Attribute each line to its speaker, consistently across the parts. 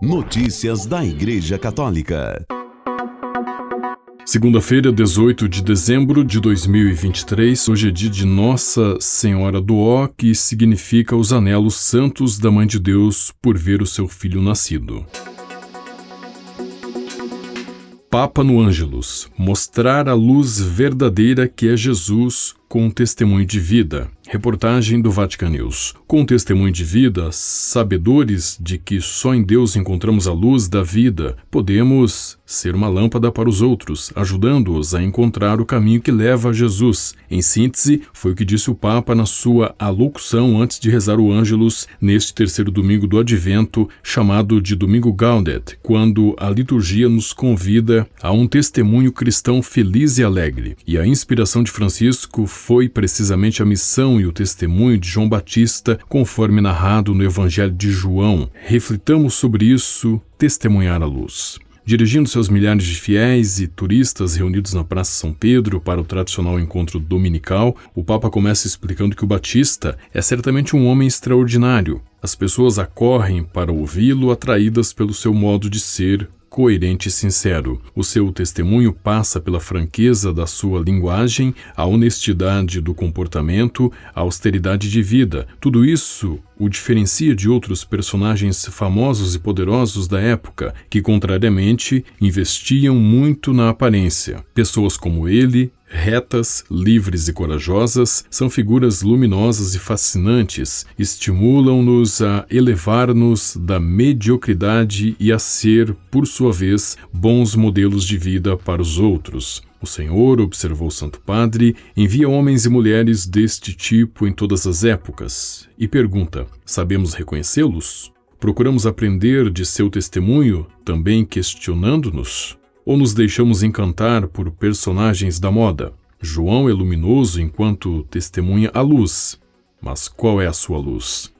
Speaker 1: Notícias da Igreja Católica.
Speaker 2: Segunda-feira, 18 de dezembro de 2023, hoje é dia de Nossa Senhora do Ó, que significa os anelos santos da Mãe de Deus por ver o seu filho nascido. Papa no Ângelus mostrar a luz verdadeira que é Jesus com testemunho de vida. Reportagem do Vatican News. Com testemunho de vida, sabedores de que só em Deus encontramos a luz da vida, podemos ser uma lâmpada para os outros, ajudando-os a encontrar o caminho que leva a Jesus. Em síntese, foi o que disse o Papa na sua alocução antes de rezar o Ângelus neste terceiro domingo do Advento, chamado de Domingo Gaudet, quando a liturgia nos convida a um testemunho cristão feliz e alegre. E a inspiração de Francisco foi precisamente a missão e o testemunho de João Batista, conforme narrado no Evangelho de João. Reflitamos sobre isso, testemunhar a luz. Dirigindo seus milhares de fiéis e turistas reunidos na Praça São Pedro para o tradicional encontro dominical, o Papa começa explicando que o Batista é certamente um homem extraordinário. As pessoas acorrem para ouvi-lo, atraídas pelo seu modo de ser, coerente e sincero. O seu testemunho passa pela franqueza da sua linguagem, a honestidade do comportamento, a austeridade de vida. Tudo isso o diferencia de outros personagens famosos e poderosos da época, que, contrariamente, investiam muito na aparência. Pessoas como ele retas, livres e corajosas, são figuras luminosas e fascinantes, estimulam-nos a elevar-nos da mediocridade e a ser, por sua vez, bons modelos de vida para os outros. O Senhor, observou o Santo Padre, envia homens e mulheres deste tipo em todas as épocas e pergunta: sabemos reconhecê-los? Procuramos aprender de seu testemunho, também questionando-nos? ou nos deixamos encantar por personagens da moda? João é luminoso enquanto testemunha a luz. Mas qual é a sua luz?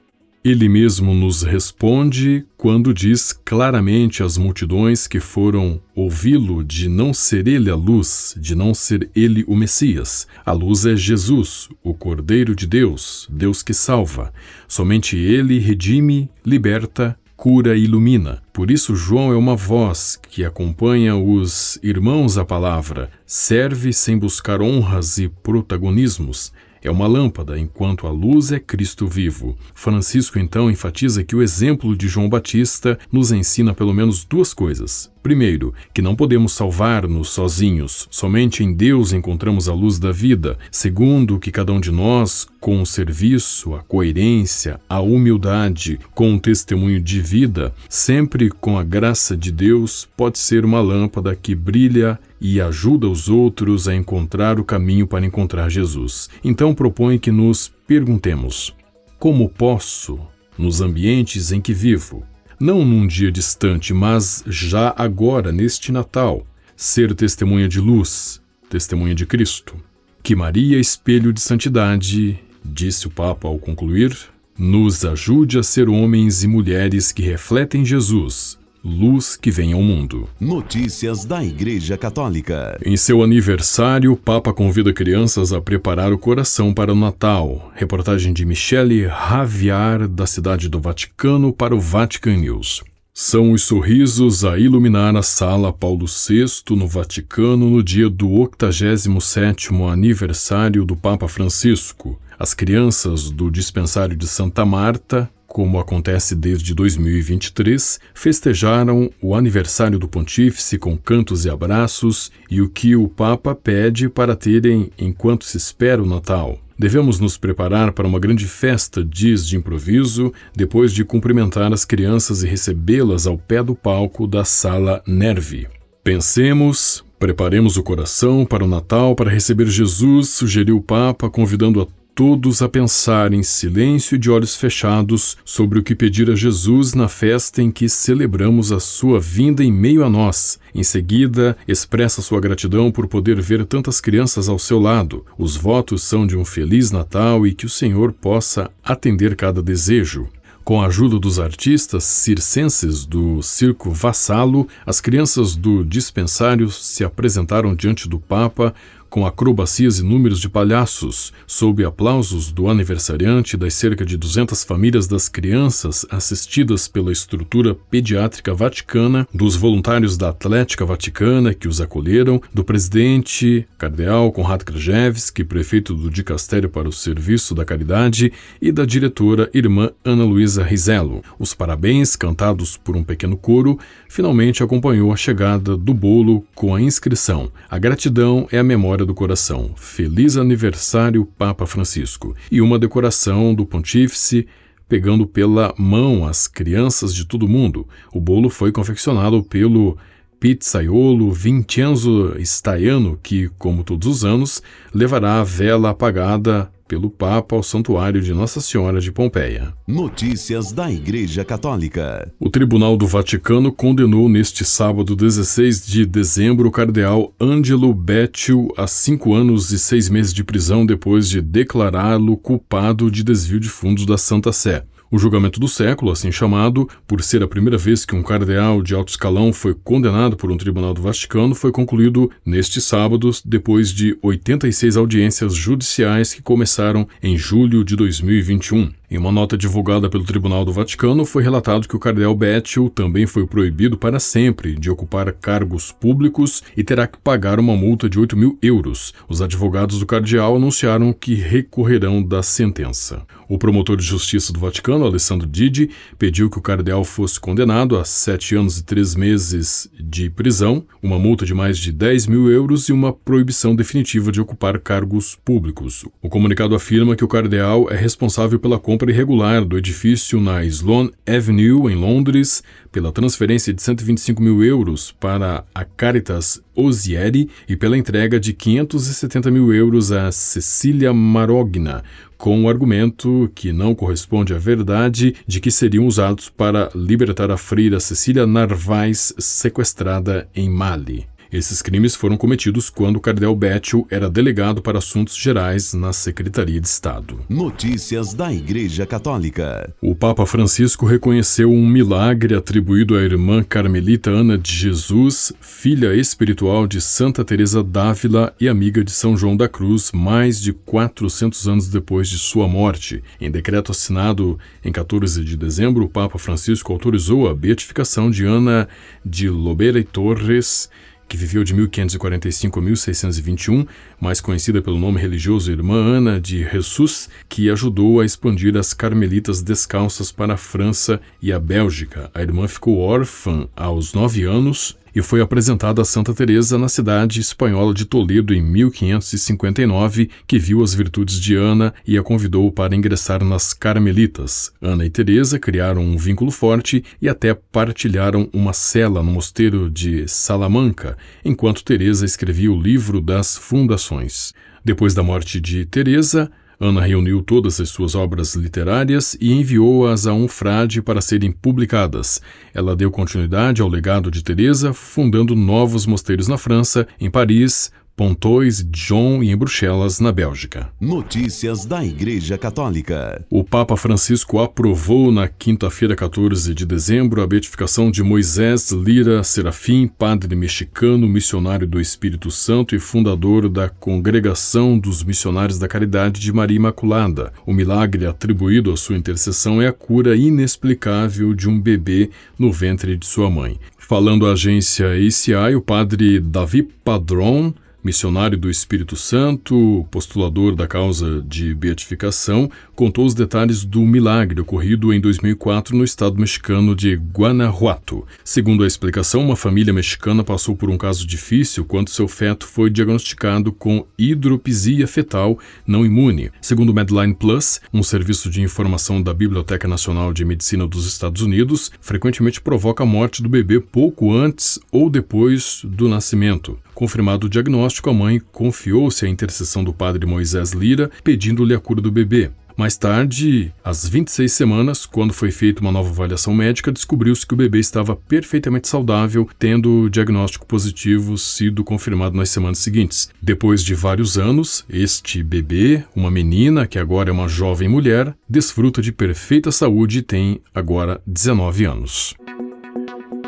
Speaker 2: Ele mesmo nos responde quando diz claramente às multidões que foram ouvi-lo de não ser ele a luz, de não ser ele o Messias. A luz é Jesus, o Cordeiro de Deus, Deus que salva. Somente ele redime, liberta, cura e ilumina. Por isso, João é uma voz que acompanha os irmãos à palavra, serve sem buscar honras e protagonismos. É uma lâmpada, enquanto a luz é Cristo vivo. Francisco então enfatiza que o exemplo de João Batista nos ensina pelo menos duas coisas. Primeiro, que não podemos salvar-nos sozinhos, somente em Deus encontramos a luz da vida. Segundo, que cada um de nós, com o serviço, a coerência, a humildade, com o testemunho de vida, sempre com a graça de Deus, pode ser uma lâmpada que brilha e ajuda os outros a encontrar o caminho para encontrar Jesus. Então propõe que nos perguntemos: como posso, nos ambientes em que vivo, não num dia distante, mas já agora, neste Natal, ser testemunha de luz, testemunha de Cristo. Que Maria, espelho de santidade, disse o Papa ao concluir, nos ajude a ser homens e mulheres que refletem Jesus, luz que vem ao mundo.
Speaker 1: Notícias da Igreja Católica.
Speaker 2: Em seu aniversário, o Papa convida crianças a preparar o coração para o Natal. Reportagem de Michele Raviar, da Cidade do Vaticano, para o Vatican News. São os sorrisos a iluminar a sala Paulo VI no Vaticano no dia do 87º aniversário do Papa Francisco. As crianças do dispensário de Santa Marta como acontece desde 2023, festejaram o aniversário do Pontífice com cantos e abraços e o que o Papa pede para terem enquanto se espera o Natal. Devemos nos preparar para uma grande festa, diz de improviso, depois de cumprimentar as crianças e recebê-las ao pé do palco da Sala Nervi. Pensemos, Preparemos o coração para o Natal para receber Jesus, sugeriu o Papa, convidando a todos a pensar em silêncio e de olhos fechados sobre o que pedir a Jesus na festa em que celebramos a sua vinda em meio a nós. Em seguida, expressa sua gratidão por poder ver tantas crianças ao seu lado. Os votos são de um feliz Natal e que o Senhor possa atender cada desejo. Com a ajuda dos artistas circenses do Circo Vassalo, as crianças do dispensário se apresentaram diante do Papa com acrobacias e números de palhaços, sob aplausos do aniversariante das cerca de 200 famílias das crianças assistidas pela estrutura pediátrica vaticana, dos voluntários da Atlética Vaticana que os acolheram, do presidente cardeal Konrad Krajewski, prefeito do Dicastério para o Serviço da Caridade, e da diretora irmã Ana Luísa Rizello. Os parabéns, cantados por um pequeno coro, finalmente acompanhou a chegada do bolo com a inscrição: A gratidão é a memória do coração. Feliz aniversário, Papa Francisco. E uma decoração do pontífice pegando pela mão as crianças de todo mundo. O bolo foi confeccionado pelo pizzaiolo Vincenzo Staiano, que, como todos os anos, levará a vela apagada pelo Papa ao Santuário de Nossa Senhora de Pompeia.
Speaker 1: Notícias da Igreja Católica.
Speaker 2: O Tribunal do Vaticano condenou neste sábado 16 de dezembro o cardeal Angelo Becciu a cinco anos e seis meses de prisão depois de declará-lo culpado de desvio de fundos da Santa Sé. O julgamento do século, assim chamado, por ser a primeira vez que um cardeal de alto escalão foi condenado por um tribunal do Vaticano, foi concluído neste sábado, depois de 86 audiências judiciais que começaram em julho de 2021. Em uma nota divulgada pelo Tribunal do Vaticano, foi relatado que o cardeal Betchel também foi proibido para sempre de ocupar cargos públicos e terá que pagar uma multa de 8 mil euros. Os advogados do cardeal anunciaram que recorrerão da sentença. O promotor de justiça do Vaticano, Alessandro Didi, pediu que o cardeal fosse condenado a sete anos e três meses de prisão, uma multa de mais de 10 mil euros e uma proibição definitiva de ocupar cargos públicos. O comunicado afirma que o cardeal é responsável pela compra compra irregular do edifício na Sloane Avenue, em Londres, pela transferência de 125 mil euros para a Caritas Osieri e pela entrega de 570 mil euros a Cecília Marogna, com o argumento que não corresponde à verdade de que seriam usados para libertar a freira Cecília Narvaez, sequestrada em Mali. Esses crimes foram cometidos quando o cardeal Betchel era delegado para assuntos gerais na Secretaria de Estado.
Speaker 1: Notícias da Igreja Católica.
Speaker 2: O Papa Francisco reconheceu um milagre atribuído à irmã carmelita Ana de Jesus, filha espiritual de Santa Teresa d'Ávila e amiga de São João da Cruz, mais de 400 anos depois de sua morte. Em decreto assinado em 14 de dezembro, o Papa Francisco autorizou a beatificação de Ana de Lobeira e Torres, que viveu de 1545 a 1621, mais conhecida pelo nome religioso Irmã Ana de Jesus, que ajudou a expandir as carmelitas descalças para a França e a Bélgica. A irmã ficou órfã aos nove anos e foi apresentada a Santa Teresa na cidade espanhola de Toledo em 1559, que viu as virtudes de Ana e a convidou para ingressar nas Carmelitas. Ana e Teresa criaram um vínculo forte e até partilharam uma cela no mosteiro de Salamanca, enquanto Teresa escrevia o livro das Fundações. Depois da morte de Teresa, Ana reuniu todas as suas obras literárias e enviou-as a um frade para serem publicadas. Ela deu continuidade ao legado de Teresa, fundando novos mosteiros na França, em Paris, Pontoise, Dijon e em Bruxelas, na Bélgica.
Speaker 1: Notícias da Igreja Católica.
Speaker 2: O Papa Francisco aprovou na quinta-feira, 14 de dezembro, a beatificação de Moisés Lira Serafim, padre mexicano, missionário do Espírito Santo e fundador da Congregação dos Missionários da Caridade de Maria Imaculada. O milagre atribuído à sua intercessão é a cura inexplicável de um bebê no ventre de sua mãe. Falando à agência ACI, o padre Davi Padron missionário do Espírito Santo, postulador da causa de beatificação, contou os detalhes do milagre ocorrido em 2004 no estado mexicano de Guanajuato. Segundo a explicação, uma família mexicana passou por um caso difícil quando seu feto foi diagnosticado com hidropisia fetal não imune. Segundo Medline Plus, um serviço de informação da Biblioteca Nacional de Medicina dos Estados Unidos, frequentemente provoca a morte do bebê pouco antes ou depois do nascimento. Confirmado o diagnóstico, a mãe confiou-se à intercessão do padre Moisés Lira, pedindo-lhe a cura do bebê. Mais tarde, às 26 semanas, quando foi feita uma nova avaliação médica, descobriu-se que o bebê estava perfeitamente saudável, tendo o diagnóstico positivo sido confirmado nas semanas seguintes. Depois de vários anos, este bebê, uma menina que agora é uma jovem mulher, desfruta de perfeita saúde e tem agora 19 anos.